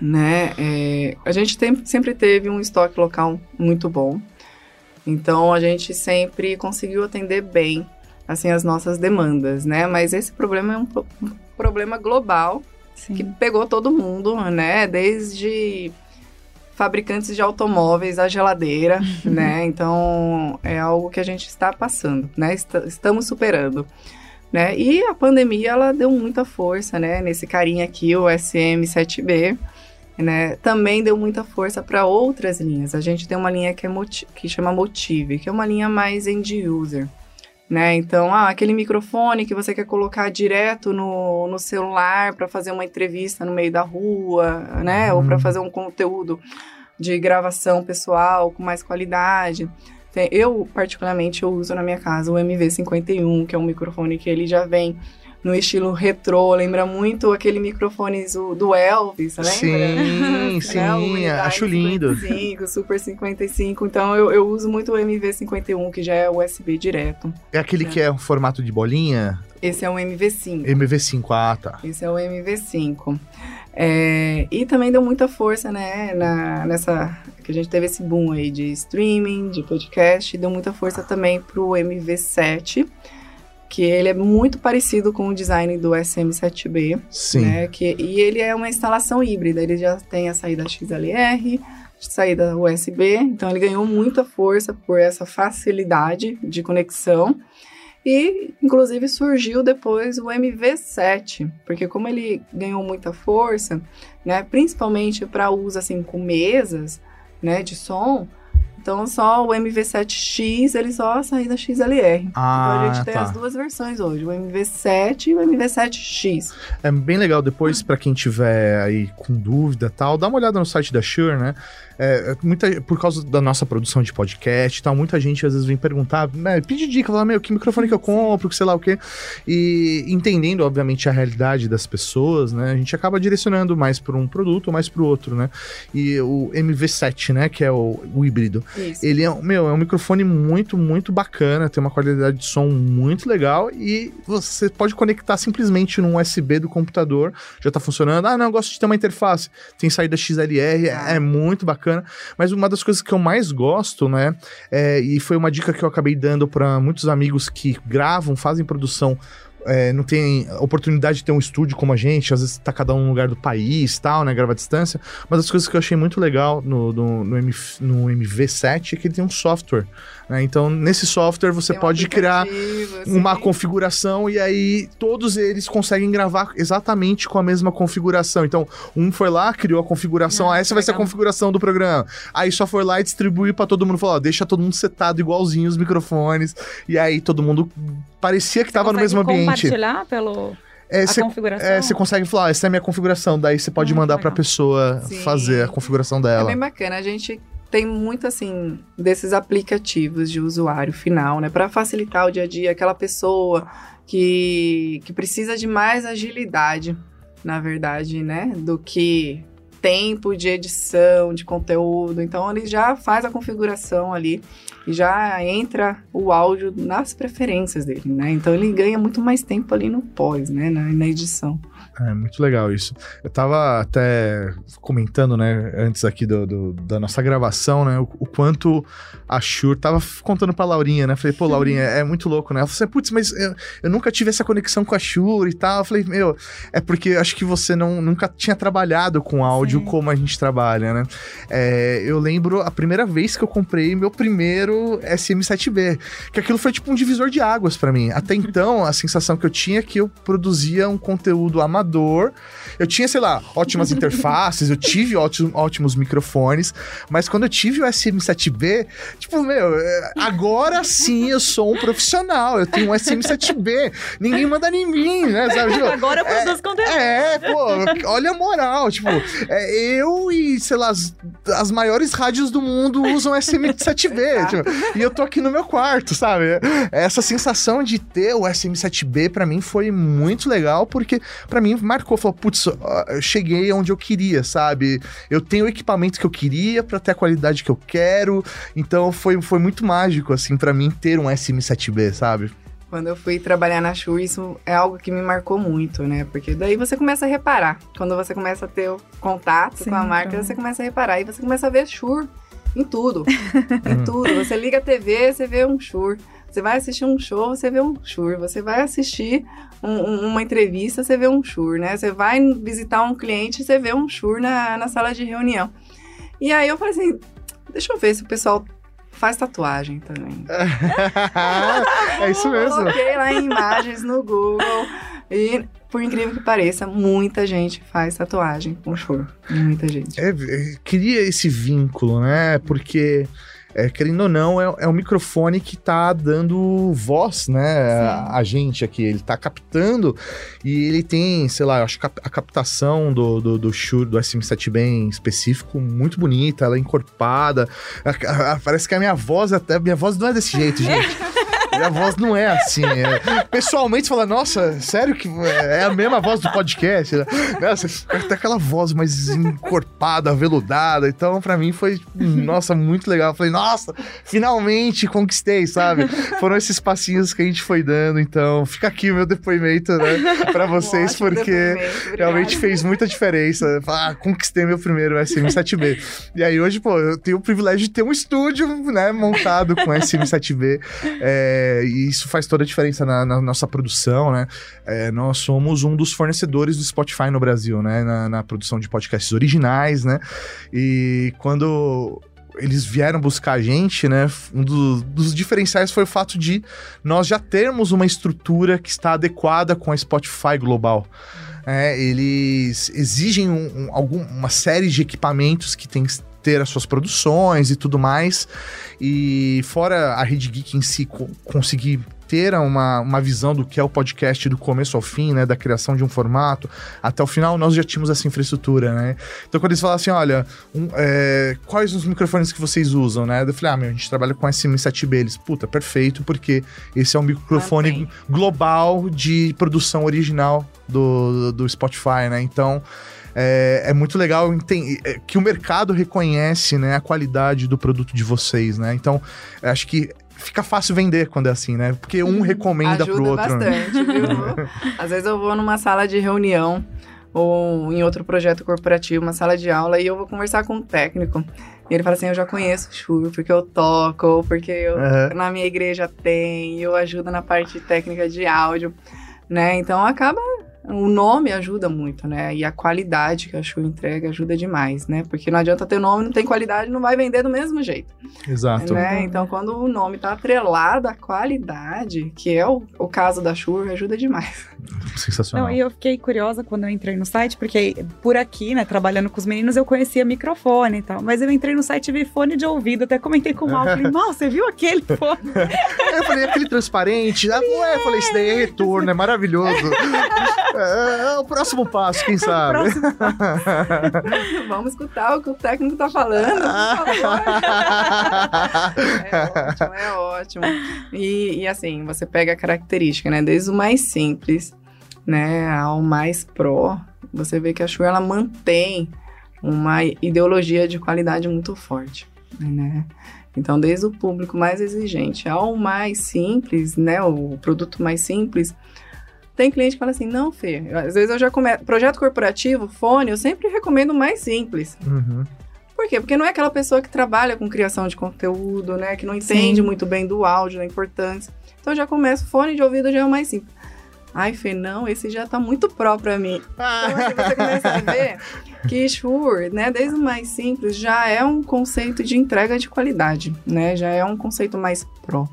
né? É, a gente tem, sempre teve um estoque local muito bom, então a gente sempre conseguiu atender bem assim as nossas demandas, né? Mas esse problema é um, um problema global Sim. que pegou todo mundo, né? Desde fabricantes de automóveis a geladeira, né? Então é algo que a gente está passando, né? estamos superando. Né? E a pandemia ela deu muita força, né? Nesse carinha aqui, o SM7B, né, também deu muita força para outras linhas. A gente tem uma linha que, é que chama Motive, que é uma linha mais end user. Né? Então, ah, aquele microfone que você quer colocar direto no, no celular para fazer uma entrevista no meio da rua, né? Ou para uhum. fazer um conteúdo de gravação pessoal com mais qualidade. Eu, particularmente, eu uso na minha casa o MV51, que é um microfone que ele já vem no estilo retrô, lembra muito aquele microfone do Elvis, lembra? Sim, sim, acho lindo. 55, Super 55, então eu, eu uso muito o MV51, que já é USB direto. É aquele é. que é um formato de bolinha? Esse é o MV5. MV5, ah, tá. Esse é o MV5. É, e também deu muita força, né, na, nessa, que a gente teve esse boom aí de streaming, de podcast, deu muita força também pro MV7, que ele é muito parecido com o design do SM7B. Sim. Né, que, e ele é uma instalação híbrida, ele já tem a saída XLR, saída USB, então ele ganhou muita força por essa facilidade de conexão. E, inclusive, surgiu depois o MV7, porque como ele ganhou muita força, né, principalmente para uso assim com mesas, né, de som, então, só o MV7X, ele só sai da XLR. Ah, então, a gente tem tá. as duas versões hoje, o MV7 e o MV7X. É bem legal, depois, para quem tiver aí com dúvida tal, dá uma olhada no site da Shure, né? É, muita, por causa da nossa produção de podcast e tal, muita gente às vezes vem perguntar, né, pede dica, fala, meu, que microfone que eu compro, que sei lá o quê. E entendendo, obviamente, a realidade das pessoas, né, a gente acaba direcionando mais para um produto ou mais para o outro, né? E o MV7, né, que é o, o híbrido, Isso. ele é, meu, é um microfone muito, muito bacana, tem uma qualidade de som muito legal e você pode conectar simplesmente num USB do computador, já tá funcionando. Ah, não, eu gosto de ter uma interface, tem saída XLR, ah. é muito bacana bacana. Mas uma das coisas que eu mais gosto, né? É, e foi uma dica que eu acabei dando para muitos amigos que gravam, fazem produção é, não tem oportunidade de ter um estúdio como a gente, às vezes tá cada um no lugar do país tal, né? Grava à distância. Uma das coisas que eu achei muito legal no, no, no, MV, no MV7 é que ele tem um software Né? Então, nesse software você Tem um pode criar aplicativo, uma assim. configuração e aí todos eles conseguem gravar exatamente com a mesma configuração. Então, um foi lá, criou a configuração, Ah, essa vai ser a configuração do programa. Aí só foi lá e distribuiu pra todo mundo, falou, ó, deixa todo mundo setado igualzinho os microfones. E aí todo mundo parecia que tava no mesmo ambiente. compartilhar pelo É, a você configuração? é, você consegue falar, "Ah, essa é a minha configuração, daí você pode Ah, mandar pra legal. pessoa Sim. fazer a configuração É dela. bem bacana. A gente tem muito, assim, desses aplicativos de usuário final, né? Para facilitar o dia a dia, aquela pessoa que, que precisa de mais agilidade, na verdade, né? Do que tempo de edição, de conteúdo. Então, ele já faz a configuração ali e já entra o áudio nas preferências dele, né? Então, ele ganha muito mais tempo ali no pós, né? Na, na edição. É muito legal isso. Eu tava até comentando, né, antes aqui do, do- da nossa gravação, né, o, o quanto a Shure tava contando pra Laurinha, né? Falei, pô, Laurinha, é muito louco, né? Ela falou assim, putz, mas eu, eu nunca tive essa conexão com a Shure e tal. Eu falei, meu, é porque eu acho que você não, nunca tinha trabalhado com áudio Sim. como a gente trabalha, né? É, eu lembro a primeira vez que eu comprei meu primeiro SM7B, que aquilo foi tipo um divisor de águas pra mim. Até então, a sensação que eu tinha é que eu produzia um conteúdo amador. Eu tinha, sei lá, ótimas interfaces, eu tive ótimos, ótimos microfones, mas quando eu tive o SM7B, tipo, meu, é, agora sim eu sou um profissional, eu tenho um SM7B, ninguém manda em mim, né? Sabe? Tipo, Agora eu produzo conteúdo. é, pô, olha a moral. Tipo, é, eu e, sei lá, as, as maiores rádios do mundo usam SM7B. tipo, e eu tô aqui no meu quarto, sabe? Essa sensação de ter o SM7B pra mim foi muito legal, porque pra mim marcou. Falou, putz, eu cheguei onde eu queria, sabe? Eu tenho o equipamento que eu queria pra ter a qualidade que eu quero. Então foi, foi muito mágico, assim, pra mim ter um SM7B, sabe? Quando eu fui trabalhar na Shure, isso é algo que me marcou muito, né? Porque daí você começa a reparar. Quando você começa a ter contato Sim, com a marca, então. você começa a reparar. E você começa a ver Shure em tudo. em tudo. Você liga a TV, você vê um Shure. Você vai assistir um show, você vê um Shure. Você vai assistir um- um- uma entrevista, você vê um Shure, né? Você vai visitar um cliente, você vê um Shure na, na sala de reunião. E aí eu falei assim, deixa eu ver se o pessoal faz tatuagem também. é isso mesmo. Coloquei lá em imagens no Google e, por incrível que pareça, muita gente faz tatuagem com Shure. Muita gente. É, é, cria esse vínculo, né? Porque, é, querendo ou não, é, é um microfone que tá dando voz, né? A, a gente aqui. Ele tá captando e ele tem, sei lá, eu acho que a, a captação do, do, do Shure, do SM7 bem específico, muito bonita, ela é encorpada. A- a- parece que a minha voz até. Minha voz não é desse jeito, gente. Minha voz não é assim. é- Pessoalmente, você fala, nossa, sério que é a mesma voz do podcast? Né? Você fica até aquela voz mais encorpada, aveludada. Então, pra mim, foi, nossa, muito legal. Eu falei, nossa, finalmente conquistei, sabe? Foram esses passinhos que a gente foi dando. Então, fica aqui o meu depoimento, né, pra vocês, ótimo porque realmente fez muita diferença. Ah, conquistei meu primeiro SM7B. E aí hoje, pô, eu tenho o privilégio de ter um estúdio, né, montado com SM7B. É, e isso faz toda a diferença na, na nossa produção, né? É, nós somos um dos fornecedores do Spotify no Brasil, né? Na, na produção de podcasts originais, né? E quando eles vieram buscar a gente, né? Um do- dos diferenciais foi o fato de nós já termos uma estrutura que está adequada com a Spotify global. É, eles exigem um- um- algum- uma série de equipamentos que tem ter as suas produções e tudo mais. E fora a Rede Geek em si co- conseguir ter uma, uma visão do que é o podcast do começo ao fim, né? Da criação de um formato até o final, nós já tínhamos essa infraestrutura, né? Então quando eles falam assim, olha, um, é, quais os microfones que vocês usam, né? Eu falei, ah, meu, a gente trabalha com SM7B. Eles, puta, perfeito, porque esse é um microfone global de produção original do, do Spotify, né? Então é, é muito legal é, que o mercado reconhece né, a qualidade do produto de vocês, né? Então, acho que fica fácil vender quando é assim, né? Porque um recomenda Ajuda pro outro. né? bastante, viu? Às vezes eu vou numa sala de reunião ou em outro projeto corporativo, uma sala de aula, e eu vou conversar com um técnico. E ele fala assim, eu já conheço o Shure, porque eu toco, ou porque eu, Aham. na minha igreja tem, eu ajudo na parte técnica de áudio, né? Então acaba o nome ajuda muito, né? E a qualidade que a Shure entrega ajuda demais, né? Porque não adianta ter nome, não tem qualidade, não vai vender do mesmo jeito. Exato. Né? Então, quando o nome tá atrelado à qualidade, que é o, o caso da Shure, ajuda demais. Sensacional. Não, e eu fiquei curiosa quando eu entrei no site, porque por aqui, né, trabalhando com os meninos, eu conhecia microfone e tal. Mas eu entrei no site e vi fone de ouvido, até comentei com o Mal, falei, Mal, você viu aquele fone? eu falei, aquele transparente. Ah, ué, eu falei, isso daí é retorno, é maravilhoso. É, é, o próximo passo, quem sabe? Vamos escutar o que o técnico tá falando. é ótimo, é ótimo. E, e assim, você pega a característica, né? Desde o mais simples, né, ao mais pro, você vê que a Shure ela mantém uma ideologia de qualidade muito forte, né? Então, desde o público mais exigente ao mais simples, né, o produto mais simples, tem cliente que fala assim, não, Fê, às vezes eu já começo, projeto corporativo, fone, eu sempre recomendo o mais simples. Uhum. Por quê? Porque não é aquela pessoa que trabalha com criação de conteúdo, né, que não entende Sim. muito bem do áudio, da importância. Então, já começo, fone de ouvido já é o mais simples. Ai, Fê, não, esse já tá muito pró pra mim. Então, assim, você começa a ver que Shure, né, desde o mais simples, já é um conceito de entrega de qualidade, né? Já é um conceito mais pró.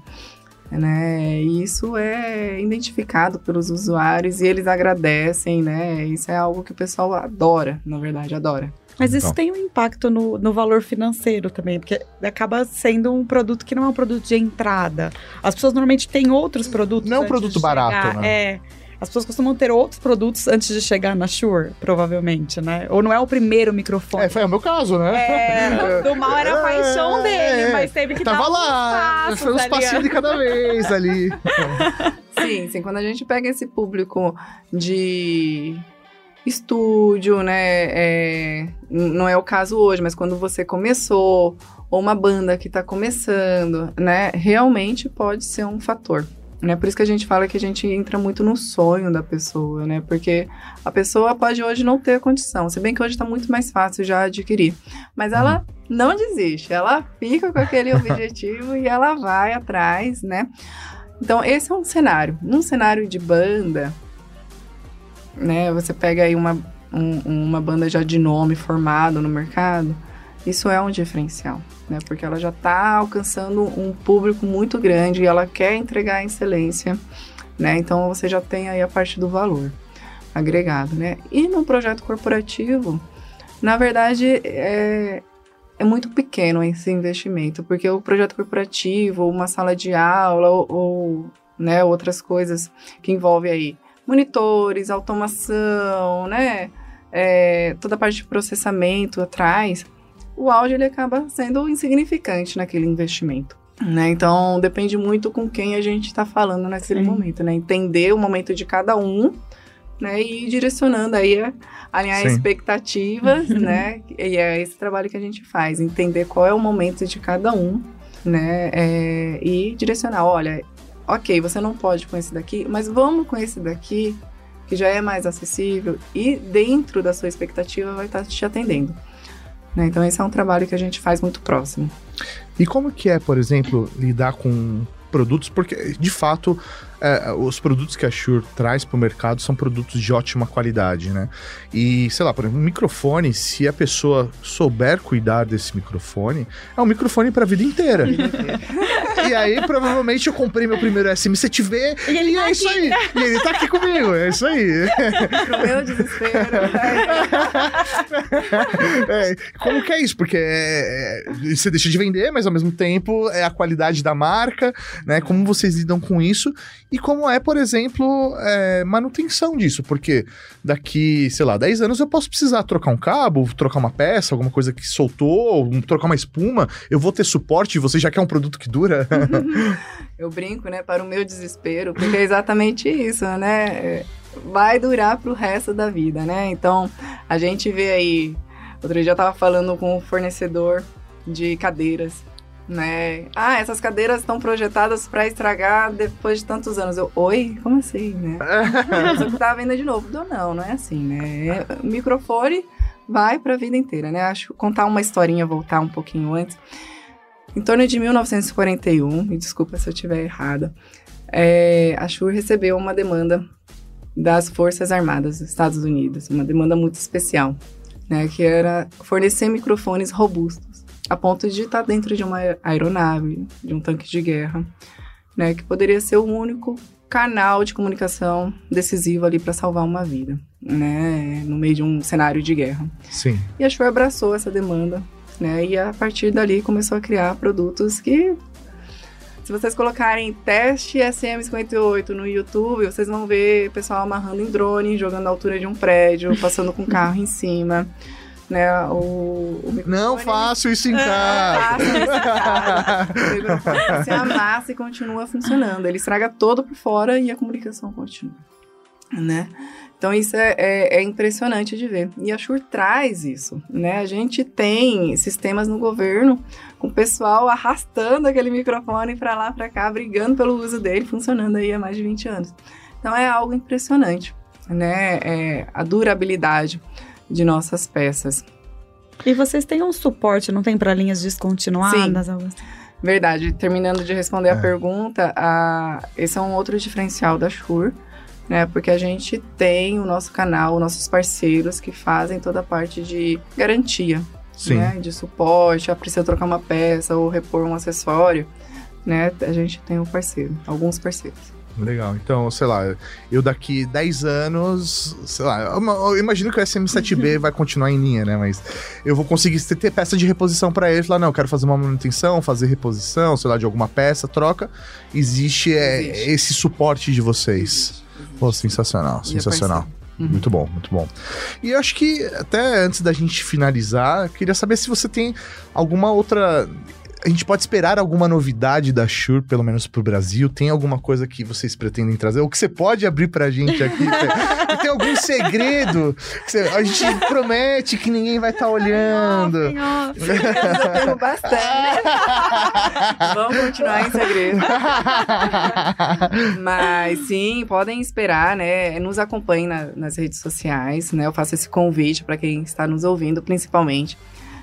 Né? E isso é identificado pelos usuários e eles agradecem, né? Isso é algo que o pessoal adora, na verdade, adora. Mas isso então. tem um impacto no, no valor financeiro também, porque acaba sendo um produto que não é um produto de entrada. As pessoas normalmente têm outros produtos. Não é um produto barato, né? É. As pessoas costumam ter outros produtos antes de chegar na Shure, provavelmente, né? Ou não é o primeiro microfone. É, foi o meu caso, né? É, do mal era a paixão dele, é, mas teve que Tava dar lá, foi uns passinhos de cada vez ali. sim, sim. Quando a gente pega esse público de estúdio, né? É, não é o caso hoje, mas quando você começou, ou uma banda que está começando, né? Realmente pode ser um fator. Né? Por isso que a gente fala que a gente entra muito no sonho da pessoa, né? Porque a pessoa pode hoje não ter condição, se bem que hoje está muito mais fácil já adquirir. Mas ela não desiste, ela fica com aquele objetivo e ela vai atrás, né? Então, esse é um cenário. Num cenário de banda, né? Você pega aí uma, um, uma banda já de nome formado no mercado, isso é um diferencial, né? Porque ela já está alcançando um público muito grande e ela quer entregar a excelência, né? Então você já tem aí a parte do valor agregado, né? E no projeto corporativo, na verdade, é, é muito pequeno esse investimento, porque o projeto corporativo, uma sala de aula ou, ou né, outras coisas que envolvem aí monitores, automação, né? É, toda a parte de processamento atrás, o áudio ele acaba sendo insignificante naquele investimento. Né? Então depende muito com quem a gente está falando naquele Sim. momento, né? Entender o momento de cada um, né? E ir direcionando aí, alinhar Sim. expectativas, né? E é esse trabalho que a gente faz, entender qual é o momento de cada um, né? É, e direcionar, olha, ok, você não pode com esse daqui, mas vamos com esse daqui, que já é mais acessível e dentro da sua expectativa vai estar te atendendo. Né? Então esse é um trabalho que a gente faz muito próximo. E como que é, por exemplo, lidar com produtos? Porque, de fato, é, os produtos que a Shure traz para o mercado são produtos de ótima qualidade, né? E, sei lá, por exemplo, um microfone, se a pessoa souber cuidar desse microfone, é um microfone para a vida inteira. e aí, provavelmente, eu comprei meu primeiro SMCTV e, ele e tá é isso aí. E ele tá aqui comigo, é isso aí. Pro meu desespero. é, como que é isso? Porque é, é, você deixa de vender, mas ao mesmo tempo é a qualidade da marca, né? Como vocês lidam com isso? E como é, por exemplo, é, manutenção disso, porque daqui, sei lá, 10 anos eu posso precisar trocar um cabo, trocar uma peça, alguma coisa que soltou, trocar uma espuma, eu vou ter suporte, você já quer um produto que dura? eu brinco, né, para o meu desespero, porque é exatamente isso, né? Vai durar para o resto da vida, né? Então, a gente vê aí, outro dia eu tava falando com o um fornecedor de cadeiras, né? Ah, essas cadeiras estão projetadas para estragar depois de tantos anos. Eu, oi? Como assim, né? Só que tá à venda de novo. Não, não, não é assim, né? O microfone vai para a vida inteira, né? Acho contar uma historinha, voltar um pouquinho antes. Em torno de 1941, me desculpa se eu estiver errada, é, a Shure recebeu uma demanda das Forças Armadas dos Estados Unidos, uma demanda muito especial, né, que era fornecer microfones robustos, a ponto de estar dentro de uma aeronave, de um tanque de guerra, né, que poderia ser o único canal de comunicação decisivo ali para salvar uma vida, né, no meio de um cenário de guerra. Sim. E a Shure abraçou essa demanda, né, e a partir dali começou a criar produtos que se vocês colocarem teste SM58 no YouTube, vocês vão ver pessoal amarrando em drone, jogando na altura de um prédio, passando com carro em cima. Né, o, o Não faço isso em casa. O microfone se amassa e continua funcionando. Ele estraga todo por fora e a comunicação continua. Né? Então isso é, é, é, impressionante de ver. E a Shure traz isso, né? A gente tem sistemas no governo com o pessoal arrastando aquele microfone para lá, para cá, brigando pelo uso dele, funcionando aí há mais de 20 anos. Então é algo impressionante, né? É a durabilidade de nossas peças. E vocês têm um suporte, não tem para linhas descontinuadas? Sim. Verdade. Terminando de responder é. a pergunta, a, esse é um outro diferencial da Shure né? Porque a gente tem o nosso canal, nossos parceiros que fazem toda a parte de garantia, Sim. né? De suporte, ah, precisa trocar uma peça ou repor um acessório, né? A gente tem um parceiro, alguns parceiros. Legal. Então, sei lá, eu daqui 10 anos, sei lá, eu imagino que o SM7B vai continuar em linha, né? Mas eu vou conseguir ter peça de reposição para ele. Falar, não, eu quero fazer uma manutenção, fazer reposição, sei lá, de alguma peça, troca. Existe, é, Existe. esse suporte de vocês. Existe. Pô, sensacional, sensacional. Uhum. Muito bom, muito bom. E eu acho que até antes da gente finalizar, queria saber se você tem alguma outra a gente pode esperar alguma novidade da Shure, pelo menos pro Brasil? Tem alguma coisa que vocês pretendem trazer? Ou que você pode abrir pra gente aqui? tem algum segredo? Você, a gente promete que ninguém vai estar tá olhando. Tenho bastante. Vamos continuar em segredo. Mas sim, podem esperar, né? Nos acompanhem na, nas redes sociais, né? Eu faço esse convite para quem está nos ouvindo, principalmente.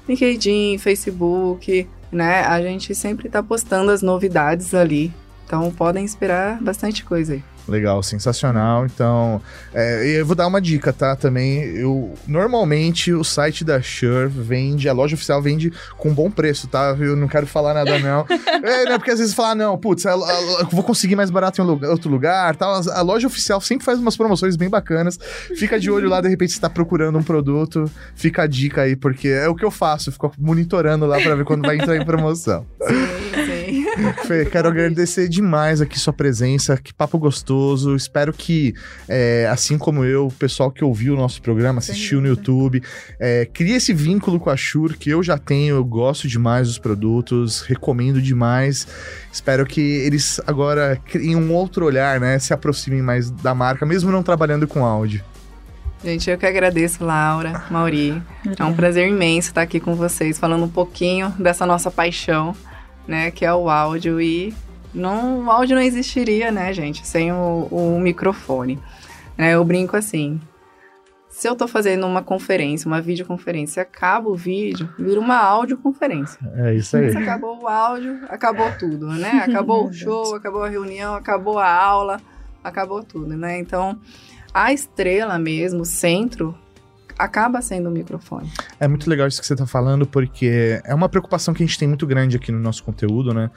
LinkedIn, Facebook, né? A gente sempre está postando as novidades ali. Então podem esperar bastante coisa aí. Legal, sensacional. Então, é, eu vou dar uma dica, tá? Também, eu normalmente o site da Shure vende, a loja oficial vende com bom preço, tá? Eu não quero falar nada não. é, né? Porque às vezes fala, não, putz, eu vou conseguir mais barato em outro lugar, tal. A loja oficial sempre faz umas promoções bem bacanas. Fica de olho lá, de repente você tá procurando um produto, fica a dica aí, porque é o que eu faço, eu fico monitorando lá para ver quando vai entrar em promoção. Sim. Fê, quero agradecer demais aqui sua presença, que papo gostoso. Espero que, é, assim como eu, o pessoal que ouviu o nosso programa, assistiu no YouTube, é, crie esse vínculo com a Shure que eu já tenho, eu gosto demais dos produtos, recomendo demais. Espero que eles agora criem um outro olhar, né? Se aproximem mais da marca, mesmo não trabalhando com áudio. Gente, eu que agradeço, Laura, Mauri. É um prazer imenso estar aqui com vocês, falando um pouquinho dessa nossa paixão né? Que é o áudio e não, o áudio não existiria, né, gente, sem o, o microfone. É, eu brinco assim. Se eu tô fazendo uma conferência, uma videoconferência, acaba o vídeo, vira uma audioconferência. É isso aí. Se acabou o áudio, acabou tudo, né? Acabou o show, acabou a reunião, acabou a aula, acabou tudo, né? Então, a estrela mesmo, o centro, acaba sendo o microfone. É muito legal isso que você está falando, porque é uma preocupação que a gente tem muito grande aqui no nosso conteúdo, né?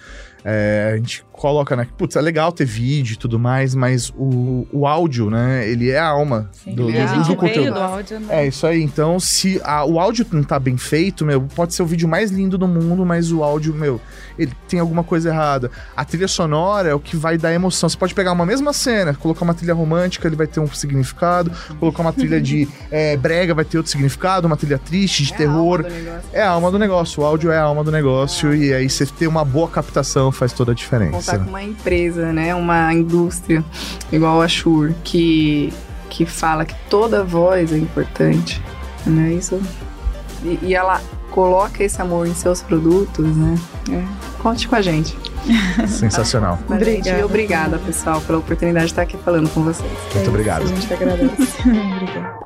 É, a gente coloca, né? Putz, é legal ter vídeo e tudo mais, mas o, o áudio, né? Ele é a alma Sim, do, é do, do, do conteúdo. Do áudio, né? É isso aí. Então, se a, o áudio não tá bem feito, meu, pode ser o vídeo mais lindo do mundo, mas o áudio, meu, ele tem alguma coisa errada. A trilha sonora é o que vai dar emoção. Você pode pegar uma mesma cena, colocar uma trilha romântica, ele vai ter um significado, colocar uma trilha de é, brega, vai ter outro significado, uma trilha triste, de é terror. A é a alma do negócio. O áudio é a alma do negócio, é. e aí você ter uma boa captação faz toda a diferença. Contar com uma empresa, né? Uma indústria igual a Shure, que, que fala que toda voz é importante, né? Isso. E, e ela coloca esse amor em seus produtos, né? É, conte com a gente. Sensacional. obrigada. obrigada, pessoal, pela oportunidade de estar aqui falando com vocês. Muito obrigado. A gente agradece. Obrigada.